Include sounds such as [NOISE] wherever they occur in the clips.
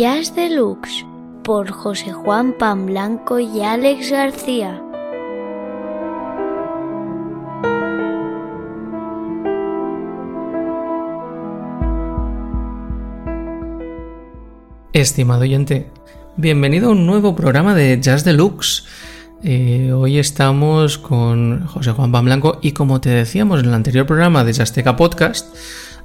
Jazz Deluxe por José Juan Blanco y Alex García. Estimado oyente, bienvenido a un nuevo programa de Jazz Deluxe. Eh, hoy estamos con José Juan Blanco y como te decíamos en el anterior programa de Jazzteca Podcast,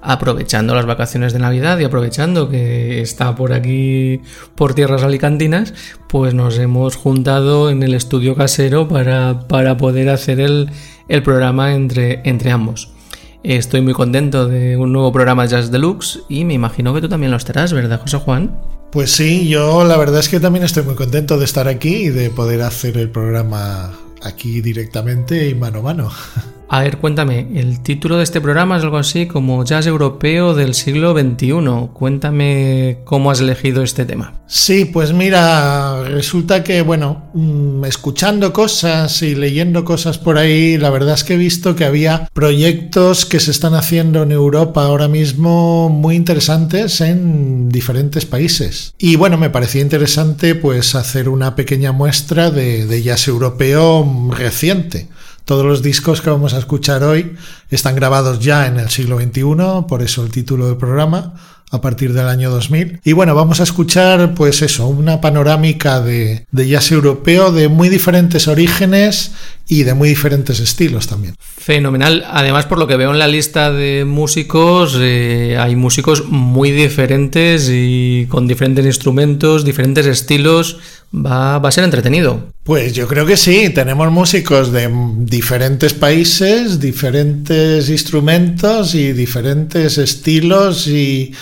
aprovechando las vacaciones de Navidad y aprovechando que está por aquí por tierras alicantinas, pues nos hemos juntado en el estudio casero para, para poder hacer el, el programa entre, entre ambos. Estoy muy contento de un nuevo programa Jazz Deluxe y me imagino que tú también lo estarás, ¿verdad, José Juan? Pues sí, yo la verdad es que también estoy muy contento de estar aquí y de poder hacer el programa aquí directamente y mano a mano. [LAUGHS] A ver, cuéntame, el título de este programa es algo así como Jazz Europeo del siglo XXI. Cuéntame cómo has elegido este tema. Sí, pues mira, resulta que, bueno, mm, escuchando cosas y leyendo cosas por ahí, la verdad es que he visto que había proyectos que se están haciendo en Europa ahora mismo muy interesantes en diferentes países. Y bueno, me parecía interesante pues hacer una pequeña muestra de, de jazz europeo reciente. Todos los discos que vamos a escuchar hoy están grabados ya en el siglo XXI, por eso el título del programa, a partir del año 2000. Y bueno, vamos a escuchar pues eso, una panorámica de, de jazz europeo de muy diferentes orígenes y de muy diferentes estilos también. Fenomenal. Además, por lo que veo en la lista de músicos, eh, hay músicos muy diferentes y con diferentes instrumentos, diferentes estilos. Va, va, a ser entretenido. Pues yo creo que sí. Tenemos músicos de diferentes países, diferentes instrumentos y diferentes estilos y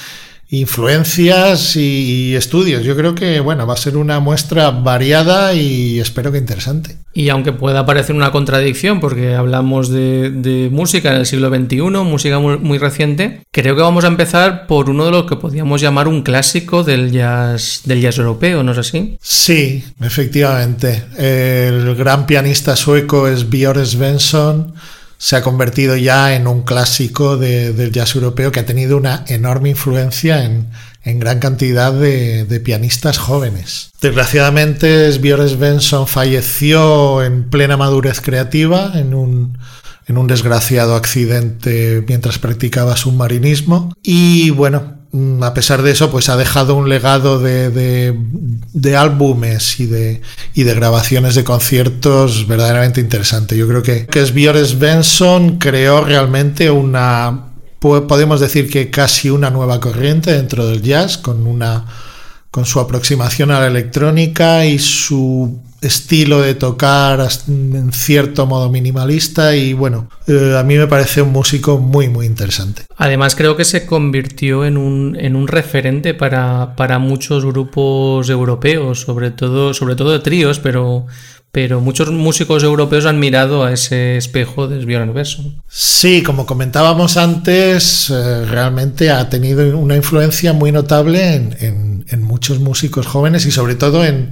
influencias y estudios. Yo creo que bueno, va a ser una muestra variada y espero que interesante. Y aunque pueda parecer una contradicción, porque hablamos de, de música en el siglo XXI, música muy, muy, reciente, creo que vamos a empezar por uno de los que podríamos llamar un clásico del jazz, del jazz europeo, ¿no es así? Sí, efectivamente. El gran pianista sueco es Björn Svensson se ha convertido ya en un clásico de, del jazz europeo que ha tenido una enorme influencia en, en gran cantidad de, de, pianistas jóvenes. Desgraciadamente, Björn Svensson falleció en plena madurez creativa en un, en un desgraciado accidente mientras practicaba submarinismo. Y bueno, a pesar de eso, pues ha dejado un legado de, de, álbumes y de, y de, grabaciones de conciertos verdaderamente interesante. Yo creo que, que Björn Svensson creó realmente una, podemos decir que casi una nueva corriente dentro del jazz, con una con su aproximación a la electrónica y su estilo de tocar en cierto modo minimalista y bueno, eh, a mí me parece un músico muy muy interesante. Además creo que se convirtió en un, en un referente para, para, muchos grupos europeos, sobre todo, sobre todo de tríos, pero, pero muchos músicos europeos han mirado a ese espejo de Björn Besson. Sí, como comentábamos antes, eh, realmente ha tenido una influencia muy notable en, muchos músicos jóvenes y sobre todo en,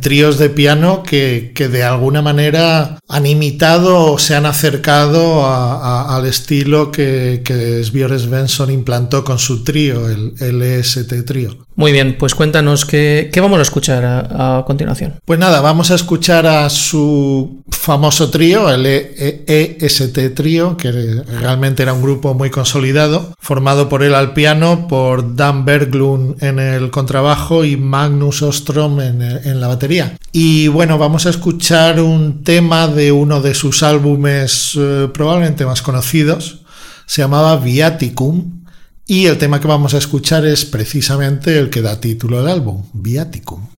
tríos de piano que, de alguna manera han imitado o se han acercado al estilo que, que Svensson implantó con su trío, el LST trío. Muy bien, pues cuéntanos qué, vamos a escuchar a, continuación. Pues nada, vamos a escuchar a su famoso trío, el EST trío, que realmente era un grupo muy consolidado, formado por él al piano, por Dan Berglund en el contrabajo y Magnus Ostrom en, en la batería. Y bueno, vamos a escuchar un tema de uno de sus álbumes eh, probablemente más conocidos. Se llamaba Viaticum. Y el tema que vamos a escuchar es precisamente el que da título al álbum, Viaticum.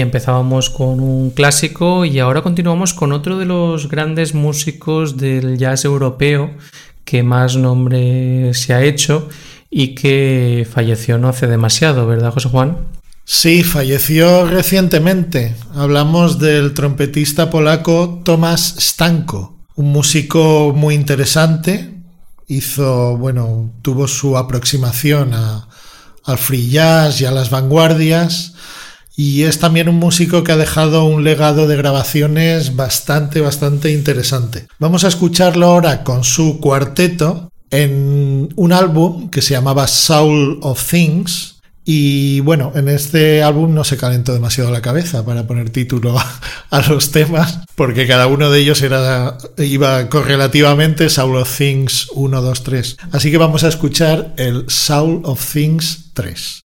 Empezábamos con un clásico y ahora continuamos con otro de los grandes músicos del jazz europeo que más nombre se ha hecho y que falleció no hace demasiado, ¿verdad, José Juan? Sí, falleció recientemente. Hablamos del trompetista polaco Tomasz Stanko, un músico muy interesante. Hizo, bueno, tuvo su aproximación al free jazz y a las vanguardias y es también un músico que ha dejado un legado de grabaciones bastante, bastante interesante. Vamos a escucharlo ahora con su cuarteto en un álbum que se llamaba Soul of Things. Y bueno, en este álbum no se calentó demasiado la cabeza para poner título [LAUGHS] a, los temas, porque cada uno de ellos era, iba correlativamente Soul of Things 1, 2, 3. Así que vamos a escuchar el Soul of Things 3.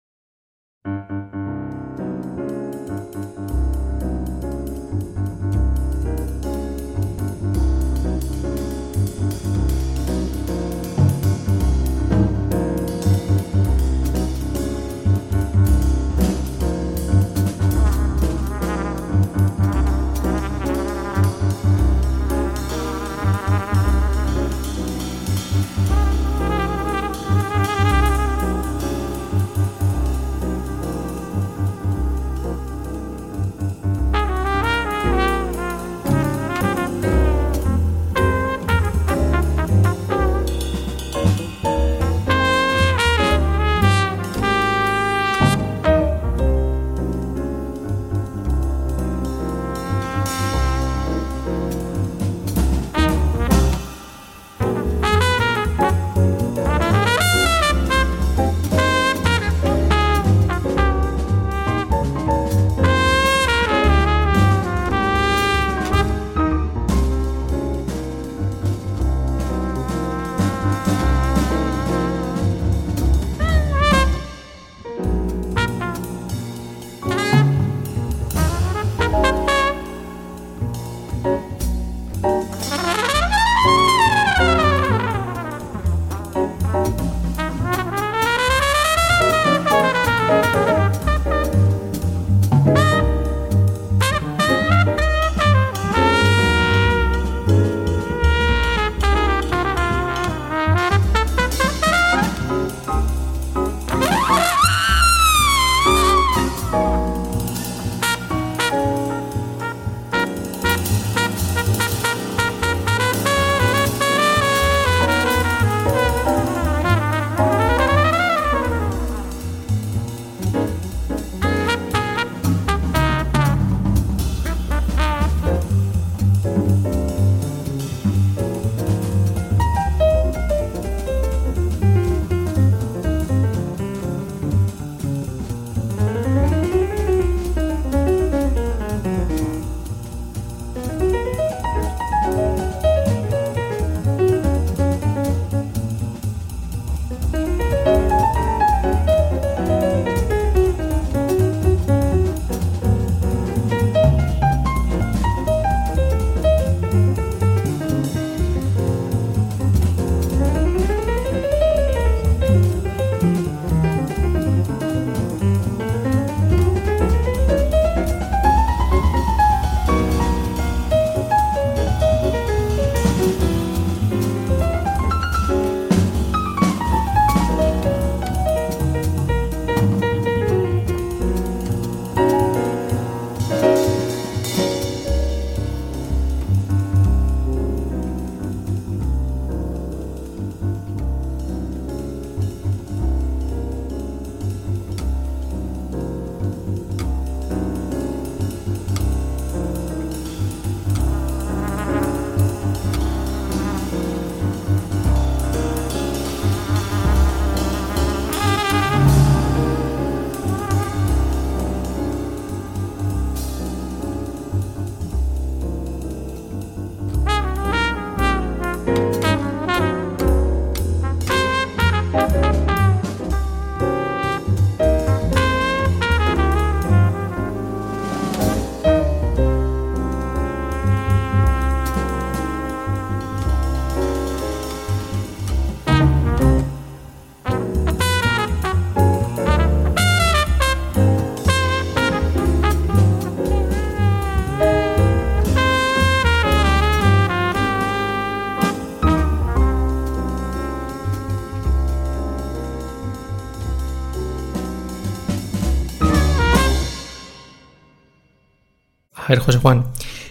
Ver, José Juan,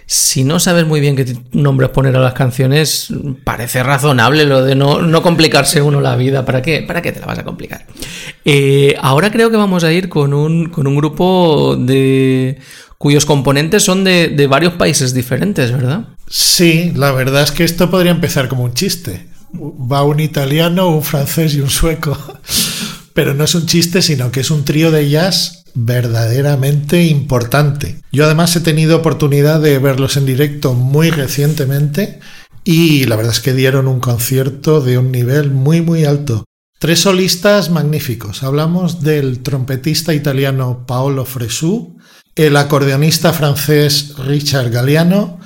si no sabes muy bien qué nombres poner a las canciones, parece razonable lo de no, complicarse uno la vida. ¿Para qué? ¿Para qué te la vas a complicar? Eh, ahora creo que vamos a ir con un, con un grupo de cuyos componentes son de, varios países diferentes, ¿verdad? Sí, la verdad es que esto podría empezar como un chiste. Va un italiano, un francés y un sueco. [LAUGHS] Pero no es un chiste, sino que es un trío de jazz verdaderamente importante. Yo además he tenido oportunidad de verlos en directo muy recientemente y la verdad es que dieron un concierto de un nivel muy muy alto. Tres solistas magníficos. Hablamos del trompetista italiano Paolo Fresu, el acordeonista francés Richard Galliano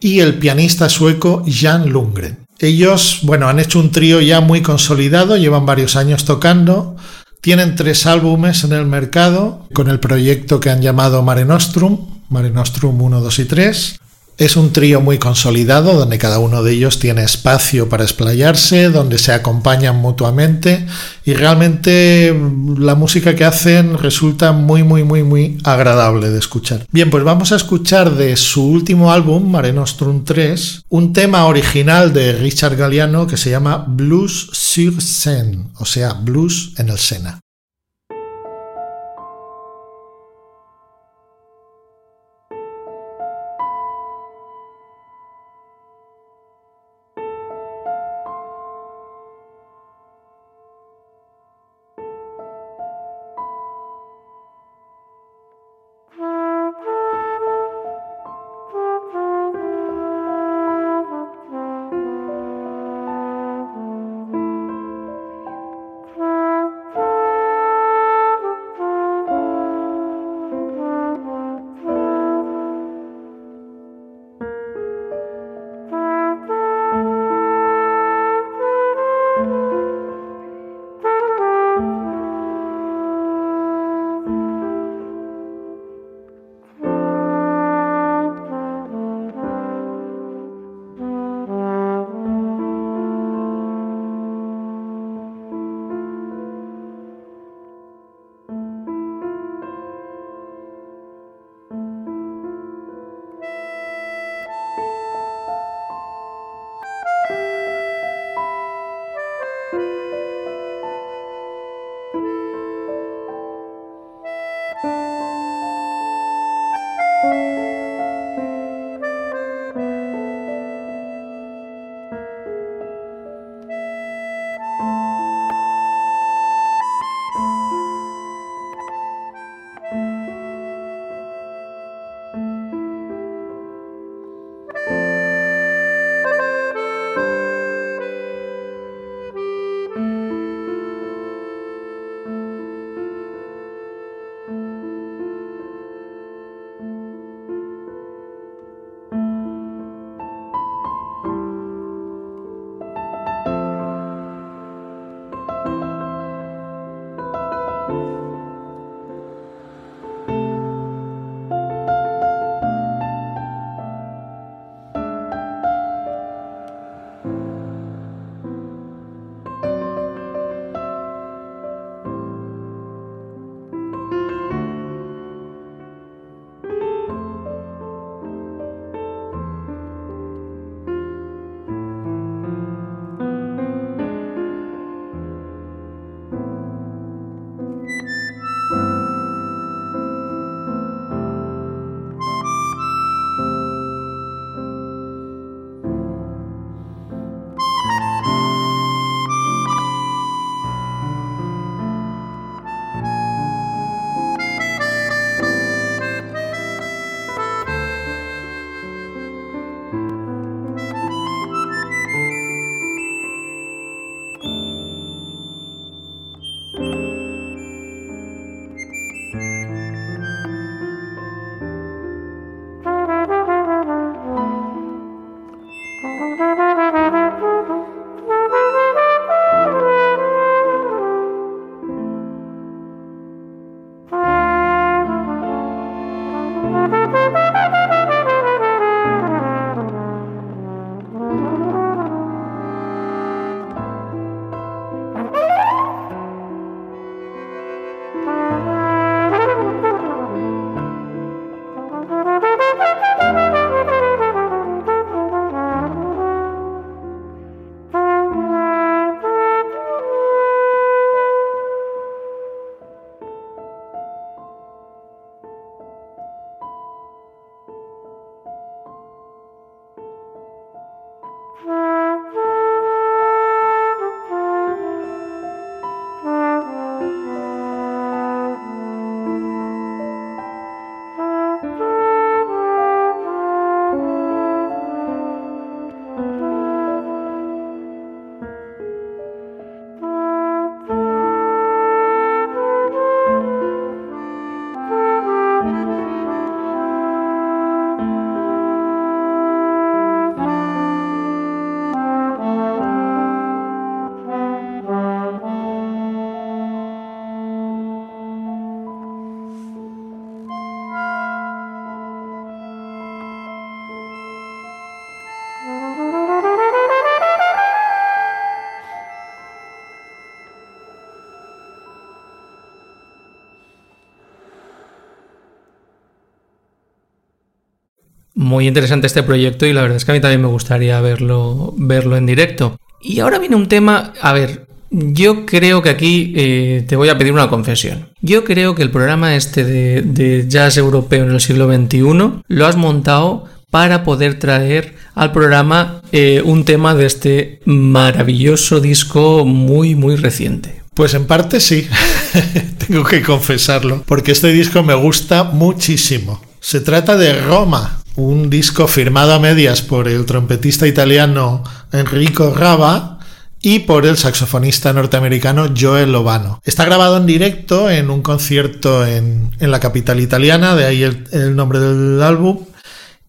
y el pianista sueco Jan Lundgren. Ellos, bueno, han hecho un trío ya muy consolidado, llevan varios años tocando, tienen tres álbumes en el mercado con el proyecto que han llamado Mare Nostrum, Mare Nostrum 1, 2 y 3. Es un trío muy consolidado donde cada uno de ellos tiene espacio para explayarse, donde se acompañan mutuamente y realmente la música que hacen resulta muy muy muy muy agradable de escuchar. Bien, pues vamos a escuchar de su último álbum, Mare Nostrum 3, un tema original de Richard Galliano que se llama Blues sur Seine, o sea, blues en el Sena. Muy interesante este proyecto y la verdad es que a mí también me gustaría verlo, verlo en directo. Y ahora viene un tema, a ver, yo creo que aquí eh, te voy a pedir una confesión. Yo creo que el programa este de, jazz europeo en el siglo XXI lo has montado para poder traer al programa eh, un tema de este maravilloso disco muy muy reciente. Pues en parte sí, [LAUGHS] tengo que confesarlo, porque este disco me gusta muchísimo. Se trata de Roma, un disco firmado a medias por el trompetista italiano Enrico Raba y por el saxofonista norteamericano Joel Lovano. Está grabado en directo en un concierto en, la capital italiana, de ahí el, nombre del álbum,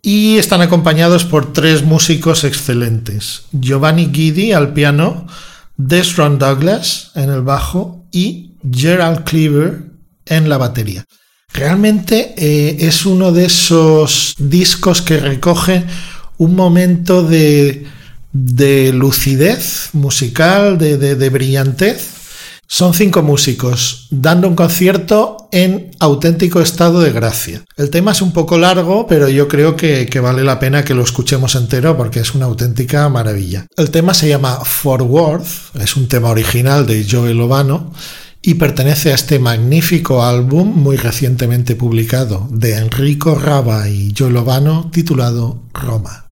y están acompañados por tres músicos excelentes. Giovanni Guidi al piano, Desron Douglas en el bajo y Gerald Cleaver en la batería. Realmente eh, es uno de esos discos que recoge un momento de de lucidez musical, de, brillantez. Son cinco músicos dando un concierto en auténtico estado de gracia. El tema es un poco largo, pero yo creo que, vale la pena que lo escuchemos entero porque es una auténtica maravilla. El tema se llama Forward, es un tema original de Joey Lovano y pertenece a este magnífico álbum muy recientemente publicado de Enrico Raba y Joey Lovano titulado Roma.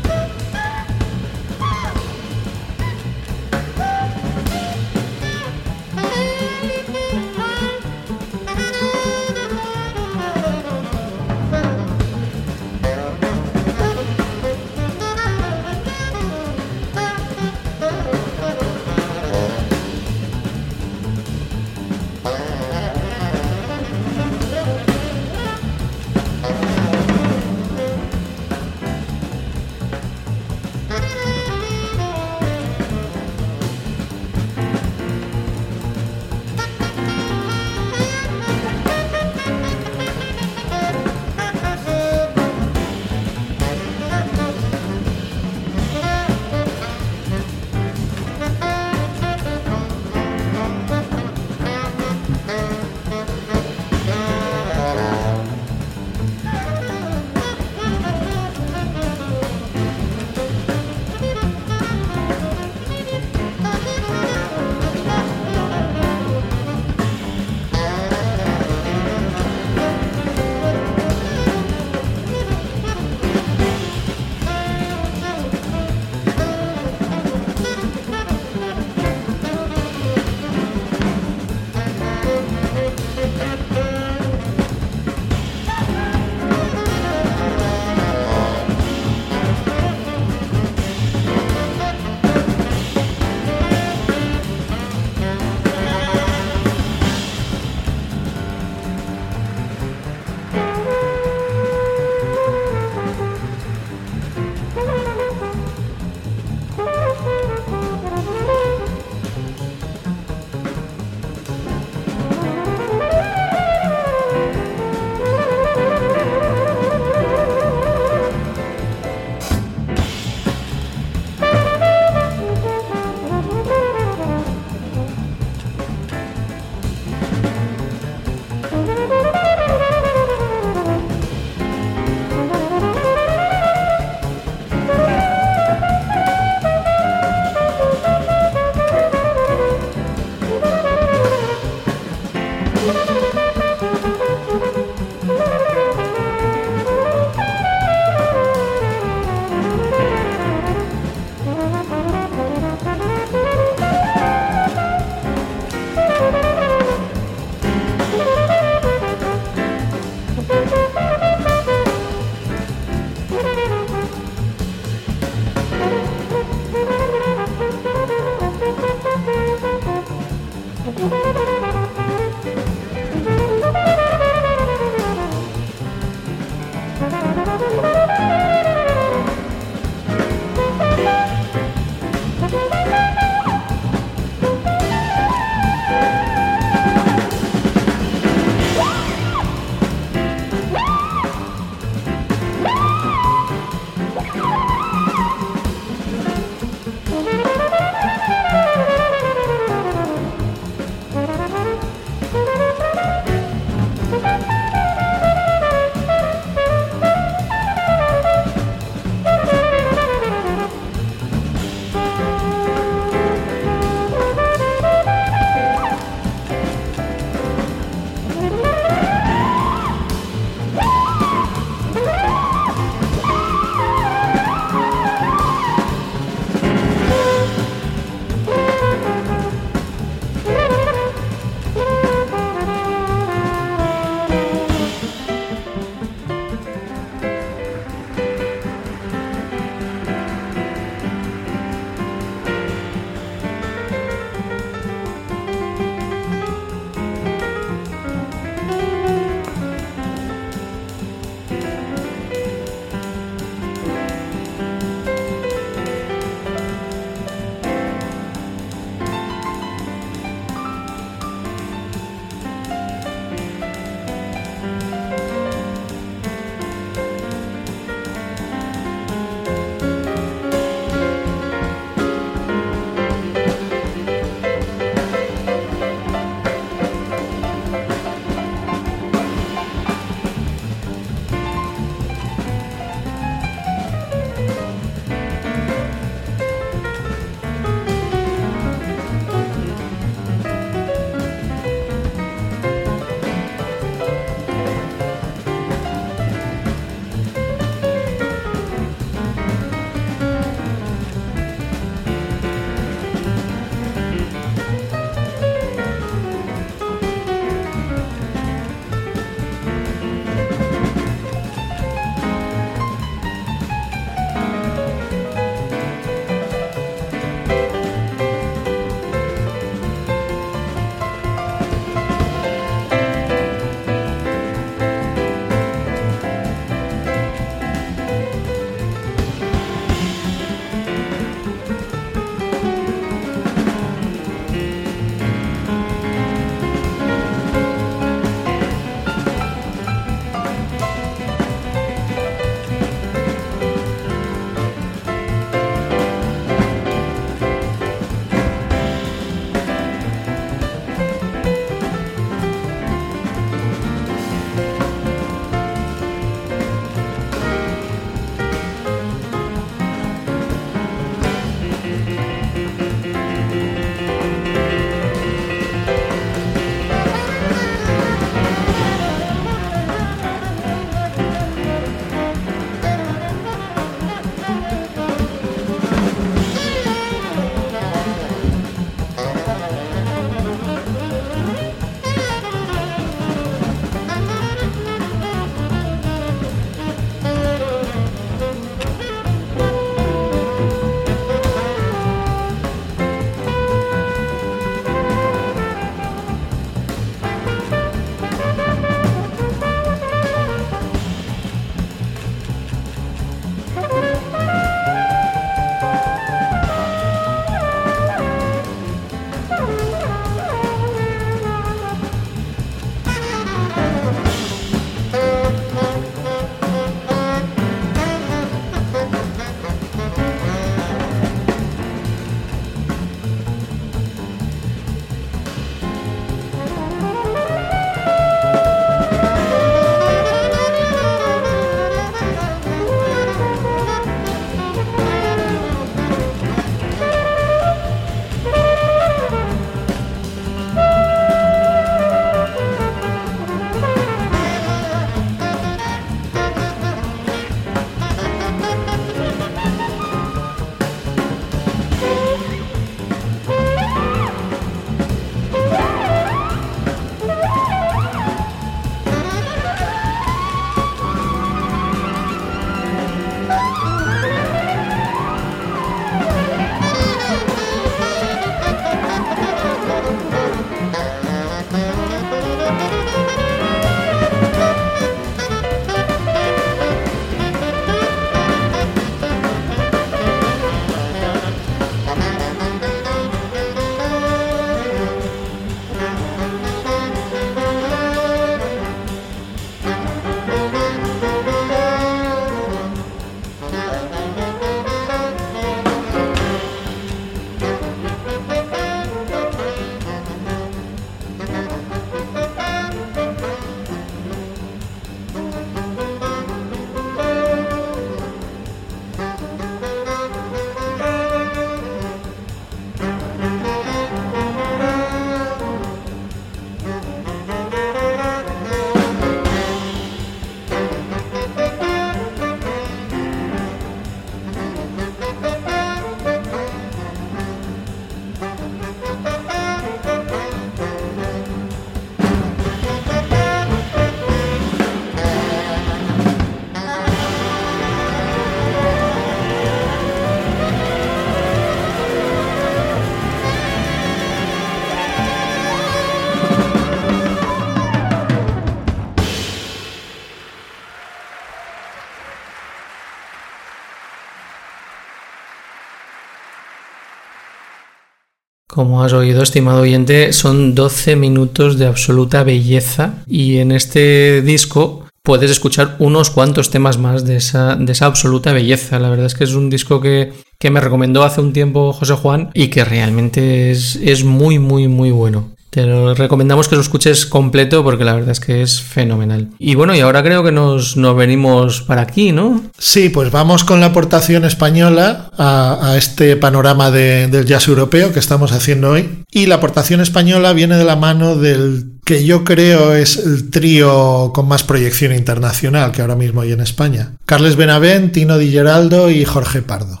Como has oído, estimado oyente, son 12 minutos de absoluta belleza y en este disco puedes escuchar unos cuantos temas más de esa, de esa absoluta belleza. La verdad es que es un disco que, que me recomendó hace un tiempo José Juan y que realmente es, es muy, muy, muy bueno. Te lo recomendamos que lo escuches completo porque la verdad es que es fenomenal. Y bueno, y ahora creo que nos, nos venimos para aquí, ¿no? Sí, pues vamos con la aportación española a, este panorama de, del jazz europeo que estamos haciendo hoy. Y la aportación española viene de la mano del que yo creo es el trío con más proyección internacional que ahora mismo hay en España. Carles Benavent, Tino Di Geraldo y Jorge Pardo.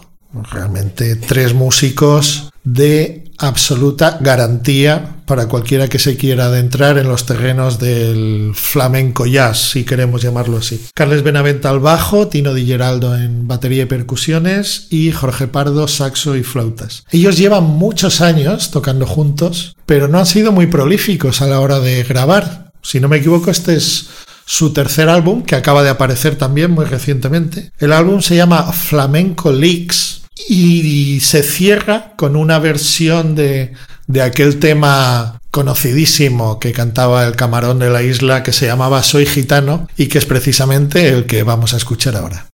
Realmente tres músicos de absoluta garantía para cualquiera que se quiera adentrar en los terrenos del flamenco jazz, si queremos llamarlo así. Carles Benavent al bajo, Tino Di Geraldo en batería y percusiones y Jorge Pardo saxo y flautas. Ellos llevan muchos años tocando juntos, pero no han sido muy prolíficos a la hora de grabar. Si no me equivoco, este es su tercer álbum, que acaba de aparecer también muy recientemente. El álbum se llama Flamenco Leaks y se cierra con una versión de, de aquel tema conocidísimo que cantaba el camarón de la isla que se llamaba Soy gitano y que es precisamente el que vamos a escuchar ahora.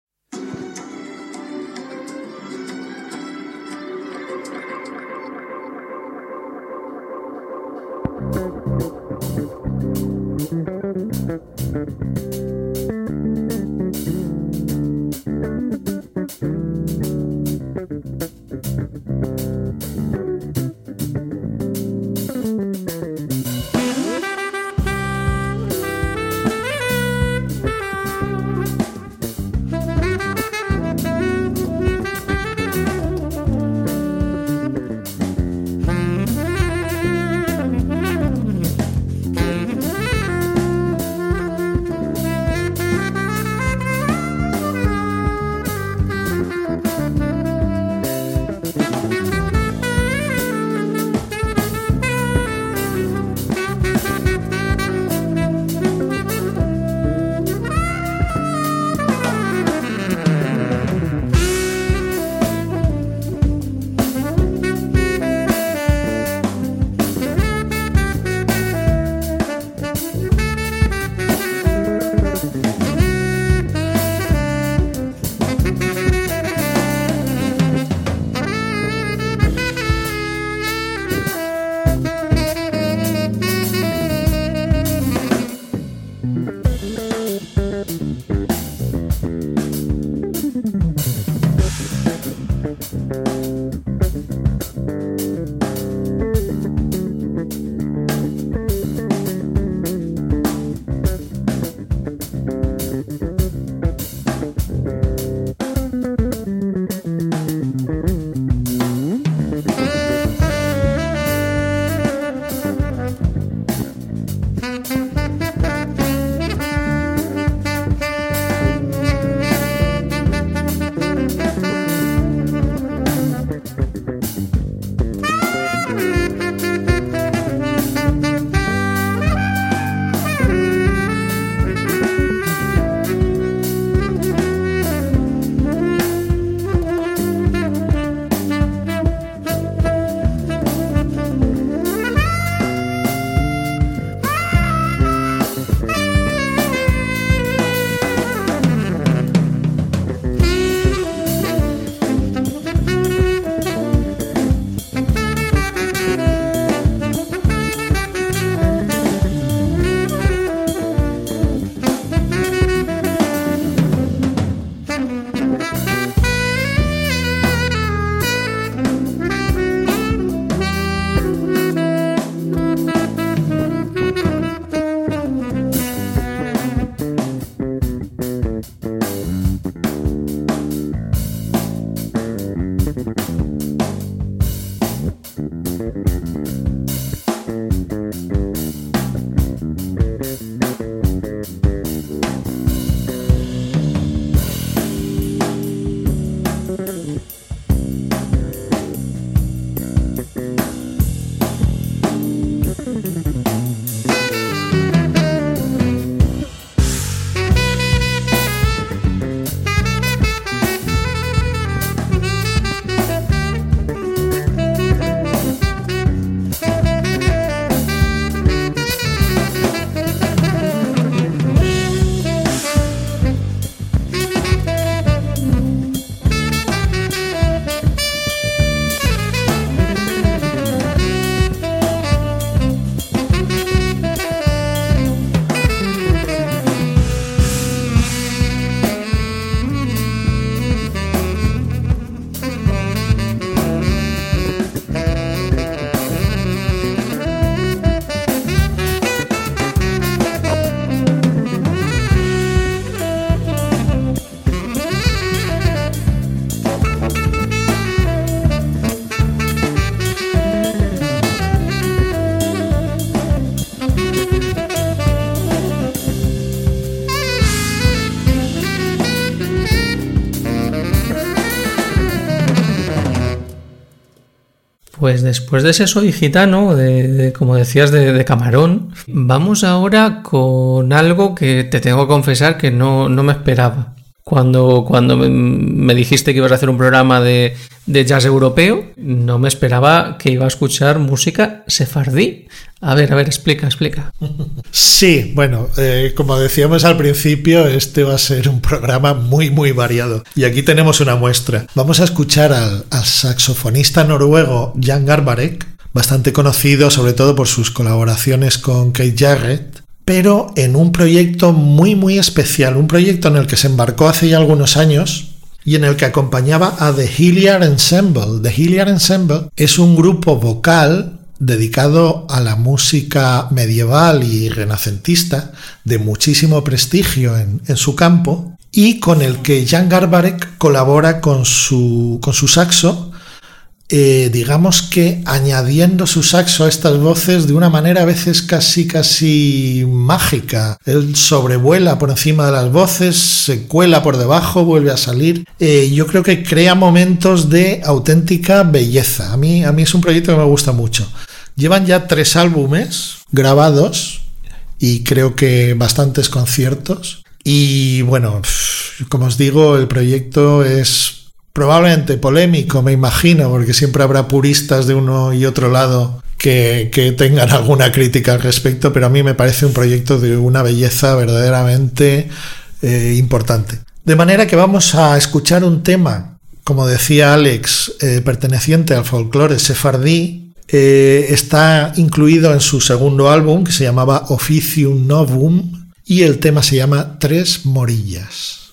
Pues después de ese soy gitano, de, como decías, de, camarón, vamos ahora con algo que te tengo que confesar que no, no me esperaba. Cuando, cuando me dijiste que ibas a hacer un programa de, jazz europeo, no me esperaba que iba a escuchar música sefardí. A ver, a ver, explica, explica. Sí, bueno, eh, como decíamos al principio, este va a ser un programa muy, muy variado. Y aquí tenemos una muestra. Vamos a escuchar al, saxofonista noruego Jan Garbarek, bastante conocido sobre todo por sus colaboraciones con Kate Jarrett pero en un proyecto muy muy especial, un proyecto en el que se embarcó hace ya algunos años y en el que acompañaba a The Hilliard Ensemble. The Hilliard Ensemble es un grupo vocal dedicado a la música medieval y renacentista de muchísimo prestigio en, su campo y con el que Jan Garbarek colabora con su, con su saxo eh, digamos que añadiendo su saxo a estas voces de una manera a veces casi casi mágica. Él sobrevuela por encima de las voces, se cuela por debajo, vuelve a salir. Eh, yo creo que crea momentos de auténtica belleza. A mí, a mí es un proyecto que me gusta mucho. Llevan ya tres álbumes grabados y creo que bastantes conciertos. Y bueno, como os digo, el proyecto es probablemente polémico, me imagino, porque siempre habrá puristas de uno y otro lado que, tengan alguna crítica al respecto, pero a mí me parece un proyecto de una belleza verdaderamente eh, importante. De manera que vamos a escuchar un tema, como decía Alex, eh, perteneciente al folclore sefardí, eh, está incluido en su segundo álbum que se llamaba Officium Novum y el tema se llama Tres Morillas.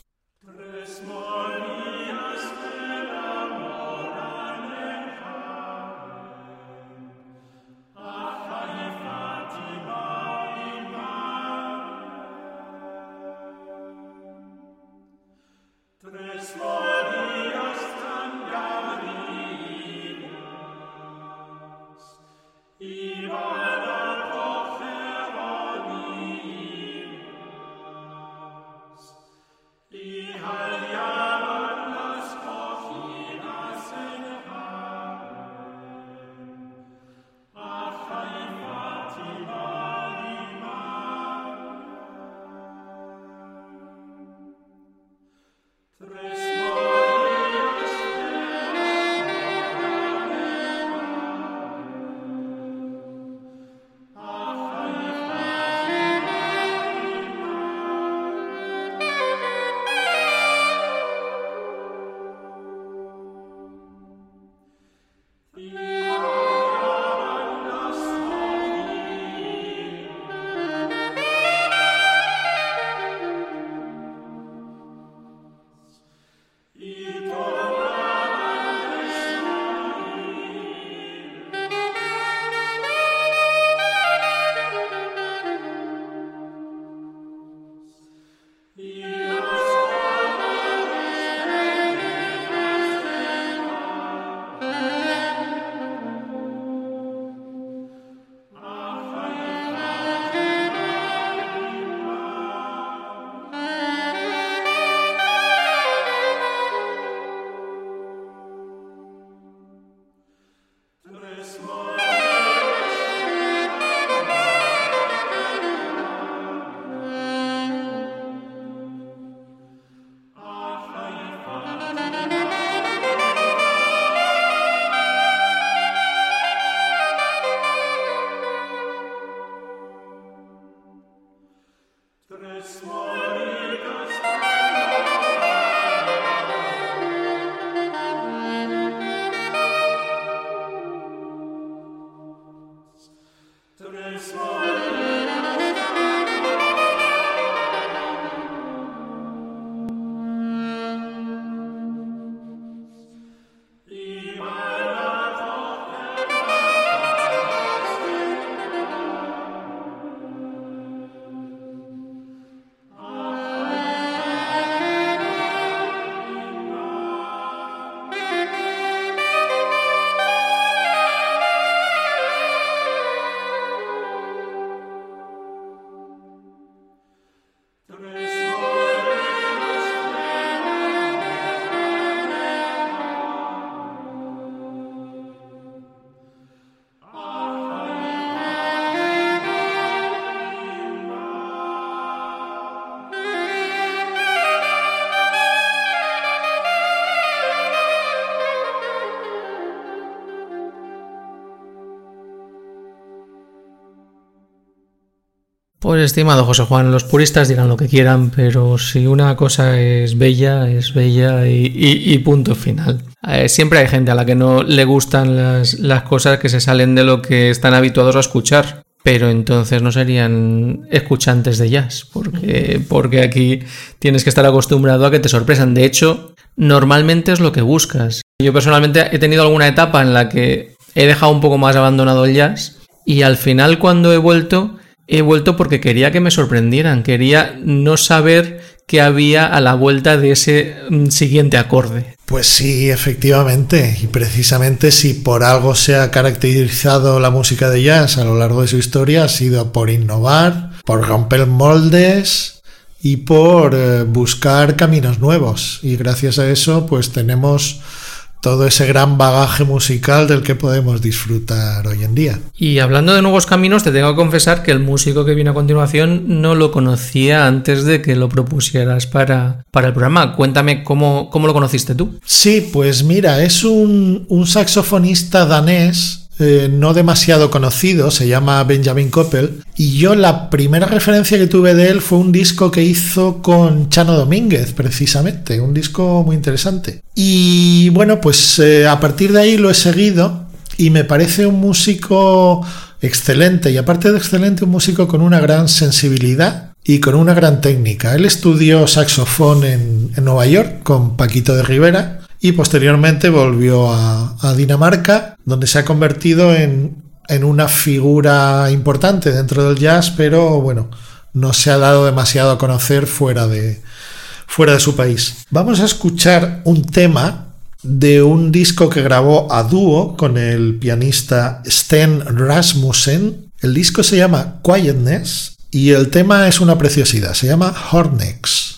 Pues estimado José Juan, los puristas dirán lo que quieran, pero si una cosa es bella, es bella y, punto final. Eh, siempre hay gente a la que no le gustan las, las cosas que se salen de lo que están habituados a escuchar pero entonces no serían escuchantes de jazz, porque, porque aquí tienes que estar acostumbrado a que te sorpresan. De hecho, normalmente es lo que buscas. Yo personalmente he tenido alguna etapa en la que he dejado un poco más abandonado el jazz y al final cuando he vuelto, he vuelto porque quería que me sorprendieran, quería no saber qué había a la vuelta de ese mm, siguiente acorde. Pues sí, efectivamente. Y precisamente si por algo se ha caracterizado la música de jazz a lo largo de su historia, ha sido por innovar, por romper moldes y por eh, buscar caminos nuevos. Y gracias a eso, pues tenemos todo ese gran bagaje musical del que podemos disfrutar hoy en día. Y hablando de nuevos caminos, te tengo que confesar que el músico que viene a continuación no lo conocía antes de que lo propusieras para, para el programa. Cuéntame cómo, cómo lo conociste tú. Sí, pues mira, es un, un saxofonista danés eh, no demasiado conocido, se llama Benjamin Koppel, y yo la primera referencia que tuve de él fue un disco que hizo con Chano Domínguez, precisamente, un disco muy interesante. Y bueno, pues eh, a partir de ahí lo he seguido y me parece un músico excelente, y aparte de excelente, un músico con una gran sensibilidad y con una gran técnica. Él estudió saxofón en, en Nueva York con Paquito de Rivera y posteriormente volvió a, Dinamarca, donde se ha convertido en, una figura importante dentro del jazz, pero bueno, no se ha dado demasiado a conocer fuera de, fuera de su país. Vamos a escuchar un tema de un disco que grabó a dúo con el pianista Sten Rasmussen. El disco se llama Quietness y el tema es una preciosidad, se llama Hornex.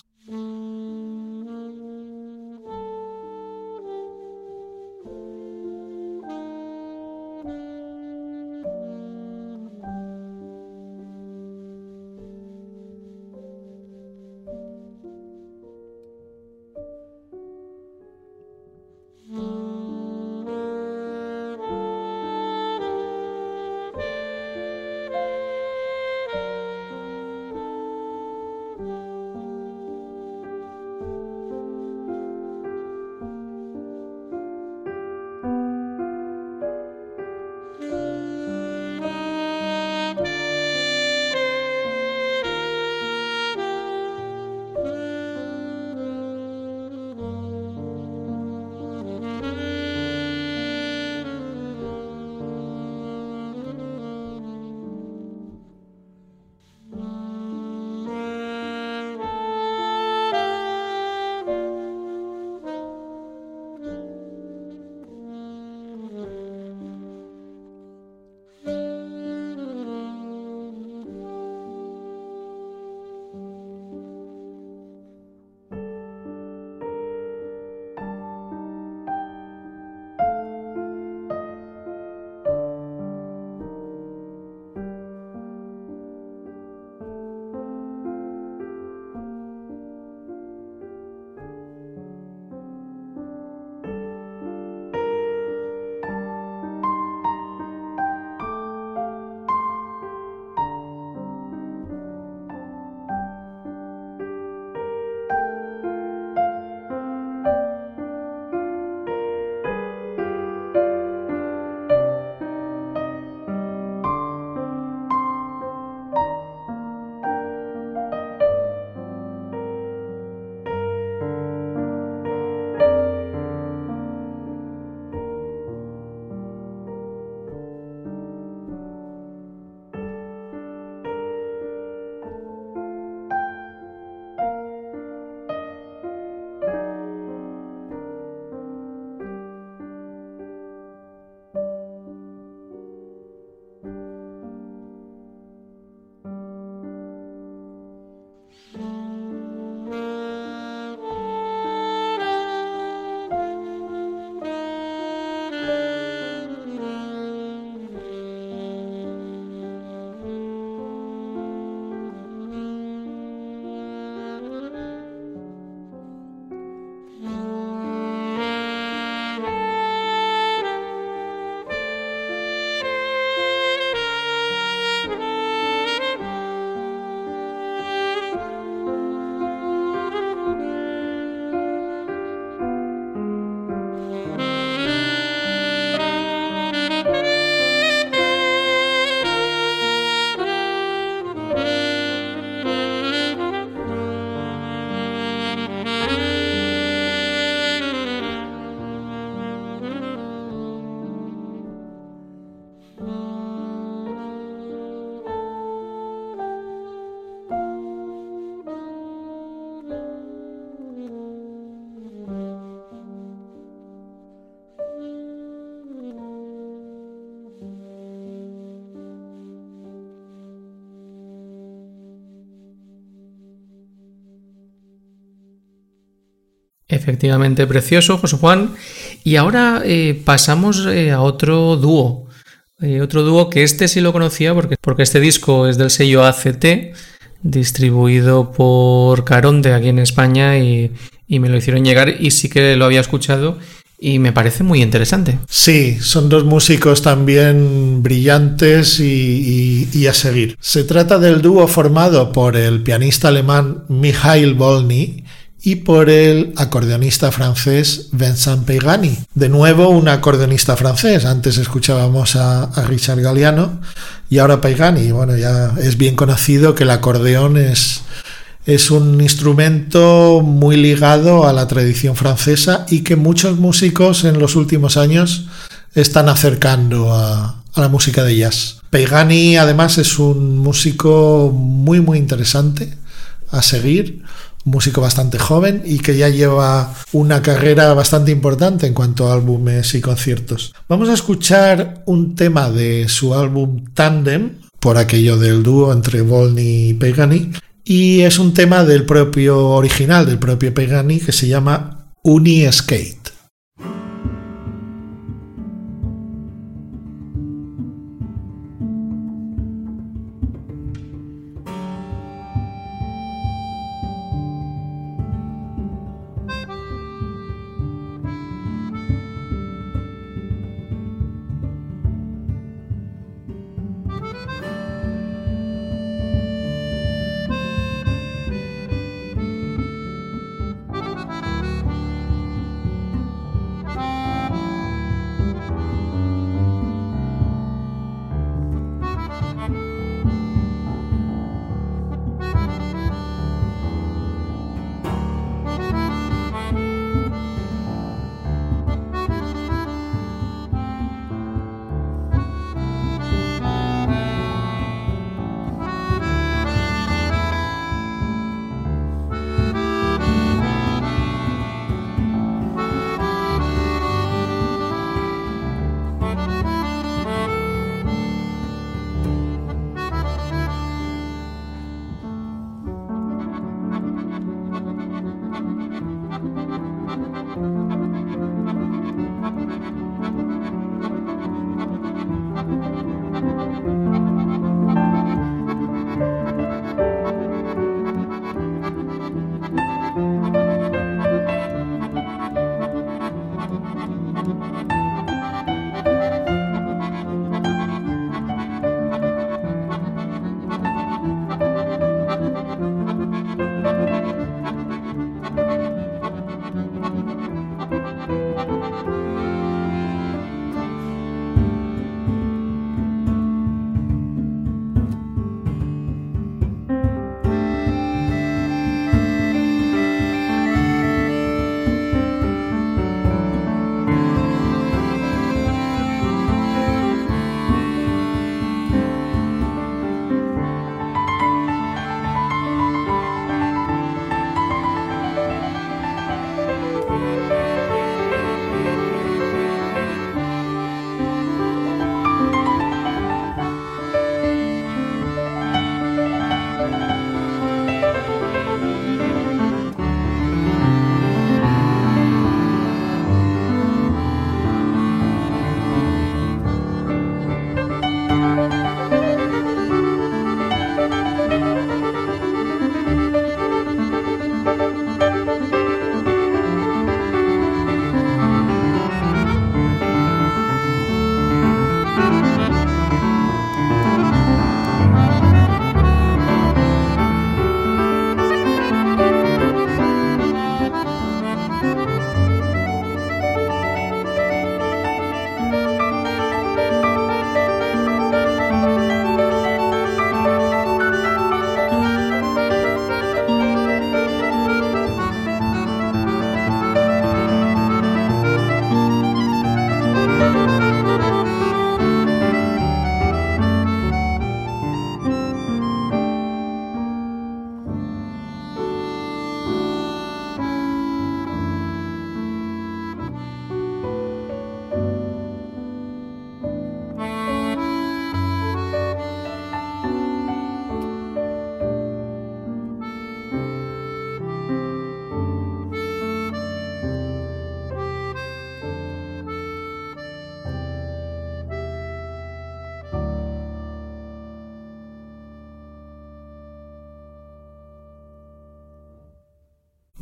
Efectivamente, precioso, José Juan. Y ahora eh, pasamos eh, a otro dúo. Eh, otro dúo que este sí lo conocía porque, porque este disco es del sello ACT, distribuido por Caronte aquí en España y, y me lo hicieron llegar y sí que lo había escuchado y me parece muy interesante. Sí, son dos músicos también brillantes y, y, a seguir. Se trata del dúo formado por el pianista alemán Michael Volny y por el acordeonista francés Vincent Pegani. De nuevo, un acordeonista francés. Antes escuchábamos a, Richard Galliano y ahora Pegani. Bueno, ya es bien conocido que el acordeón es es un instrumento muy ligado a la tradición francesa y que muchos músicos en los últimos años están acercando a, la música de jazz. Peigani además es un músico muy muy interesante a seguir, músico bastante joven y que ya lleva una carrera bastante importante en cuanto a álbumes y conciertos. Vamos a escuchar un tema de su álbum Tandem, por aquello del dúo entre Volny y Pegani, y es un tema del propio original, del propio Pegani, que se llama Uni Skate.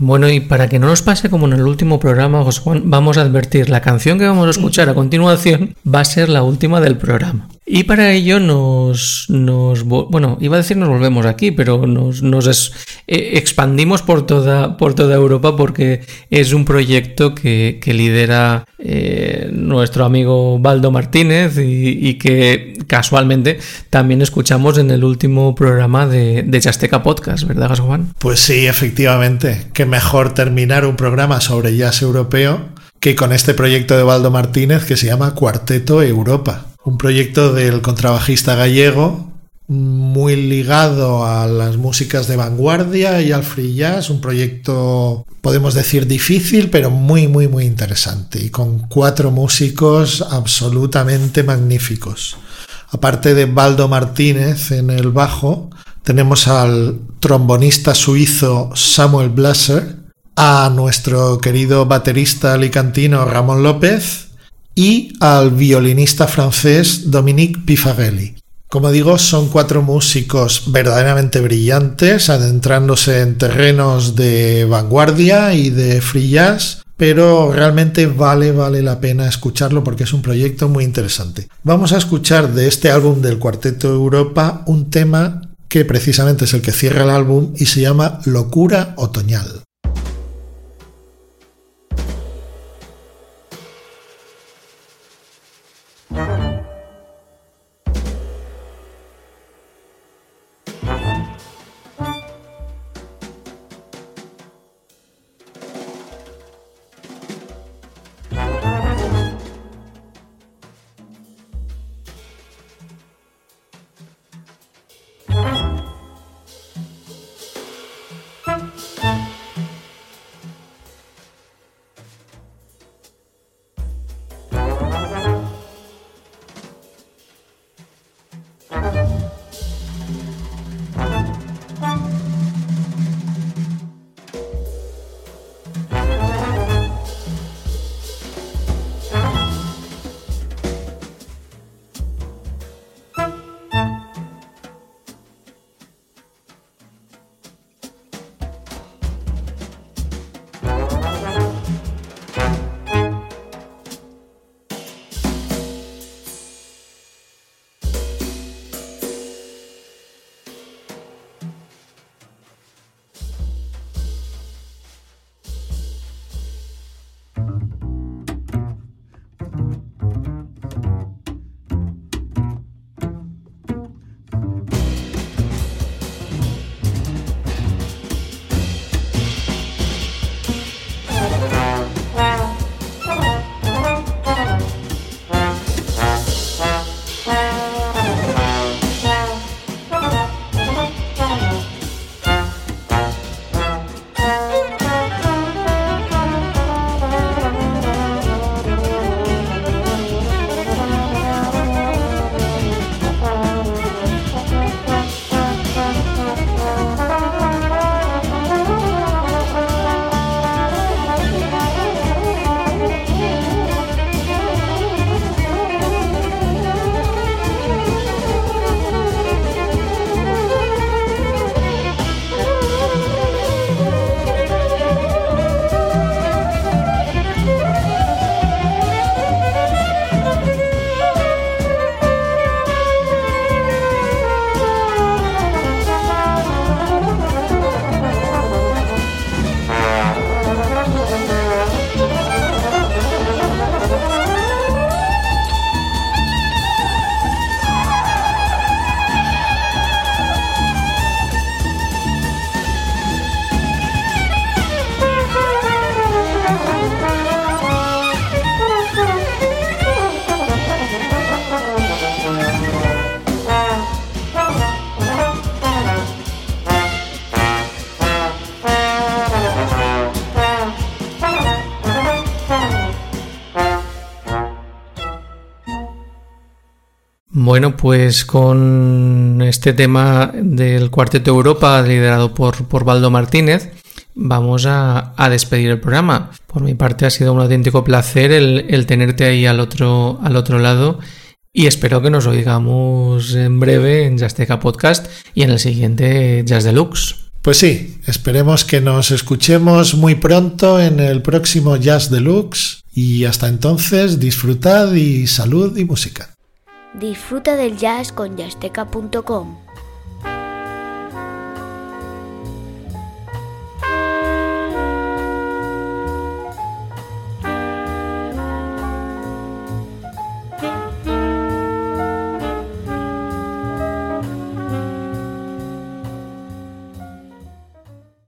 Bueno, y para que no nos pase como en el último programa, José Juan, vamos a advertir, la canción que vamos a escuchar a continuación va a ser la última del programa. Y para ello nos, nos bueno, iba a decir nos volvemos aquí, pero nos, nos eh, expandimos por toda, por toda Europa porque es un proyecto que, lidera eh, nuestro amigo Baldo Martínez y, que casualmente también escuchamos en el último programa de, de Chasteca Podcast, ¿verdad, Juan? Pues sí, efectivamente. Qué mejor terminar un programa sobre jazz europeo que con este proyecto de Baldo Martínez que se llama Cuarteto Europa un proyecto del contrabajista gallego muy ligado a las músicas de vanguardia y al free jazz, un proyecto podemos decir difícil pero muy muy muy interesante y con cuatro músicos absolutamente magníficos. Aparte de Baldo Martínez en el bajo, tenemos al trombonista suizo Samuel Blasser, a nuestro querido baterista alicantino Ramón López y al violinista francés Dominique Pifarelli. Como digo, son cuatro músicos verdaderamente brillantes, adentrándose en terrenos de vanguardia y de free jazz, pero realmente vale, vale la pena escucharlo porque es un proyecto muy interesante. Vamos a escuchar de este álbum del Cuarteto Europa un tema que precisamente es el que cierra el álbum y se llama Locura Otoñal. Bueno, pues con este tema del Cuarteto Europa liderado por, por Baldo Martínez, vamos a, despedir el programa. Por mi parte ha sido un auténtico placer el, tenerte ahí al otro, al otro lado y espero que nos oigamos en breve en Jazzteca Podcast y en el siguiente Jazz Deluxe. Pues sí, esperemos que nos escuchemos muy pronto en el próximo Jazz Deluxe y hasta entonces disfrutad y salud y música. Disfruta del jazz con yasteca.com.